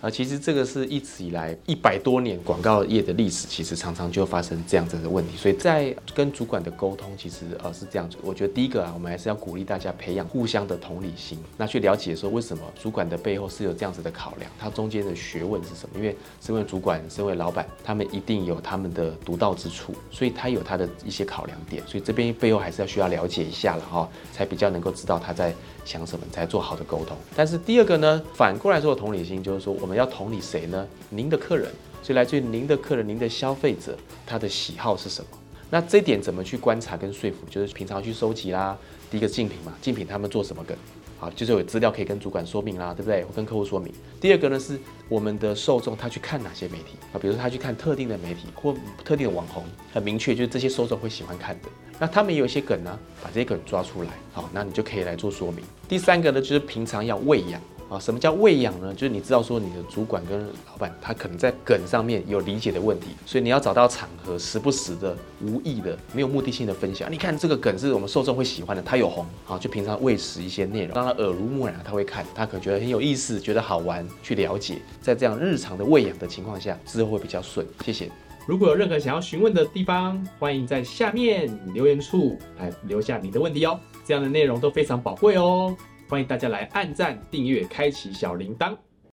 啊，其实这个是一直以来一百多年广告业的历史，其实常常就发生这样子的问题。所以在跟主管的沟通，其实呃是这样子。我觉得第一个啊，我们还是要鼓励大家培养互相的同理心，那去了解说为什么主管的背后是有这样子的考量，他中间的学问是什么？因为身为主管、身为老板，他们一定有他们的独到之处，所以他有他的一些考量点。所以这边背后还是要需要了解一下了哈，才比较能够知道他在想什么，才做好的沟通。但是第二个呢，反过来说的同理心，就是说我。我们要同理谁呢？您的客人，所以来自于您的客人，您的消费者，他的喜好是什么？那这点怎么去观察跟说服？就是平常去收集啦。第一个竞品嘛，竞品他们做什么梗？好，就是有资料可以跟主管说明啦，对不对？跟客户说明。第二个呢是我们的受众他去看哪些媒体啊？比如说他去看特定的媒体或特定的网红，很明确就是这些受众会喜欢看的。那他们也有一些梗呢，把这些梗抓出来，好，那你就可以来做说明。第三个呢就是平常要喂养。啊，什么叫喂养呢？就是你知道说你的主管跟老板他可能在梗上面有理解的问题，所以你要找到场合，时不时的无意的、没有目的性的分享。你看这个梗是我们受众会喜欢的，他有红，好，就平常喂食一些内容，让他耳濡目染，他会看，他可能觉得很有意思，觉得好玩，去了解。在这样日常的喂养的情况下，之后会比较顺。谢谢。如果有任何想要询问的地方，欢迎在下面留言处来留下你的问题哦，这样的内容都非常宝贵哦。欢迎大家来按赞、订阅、开启小铃铛。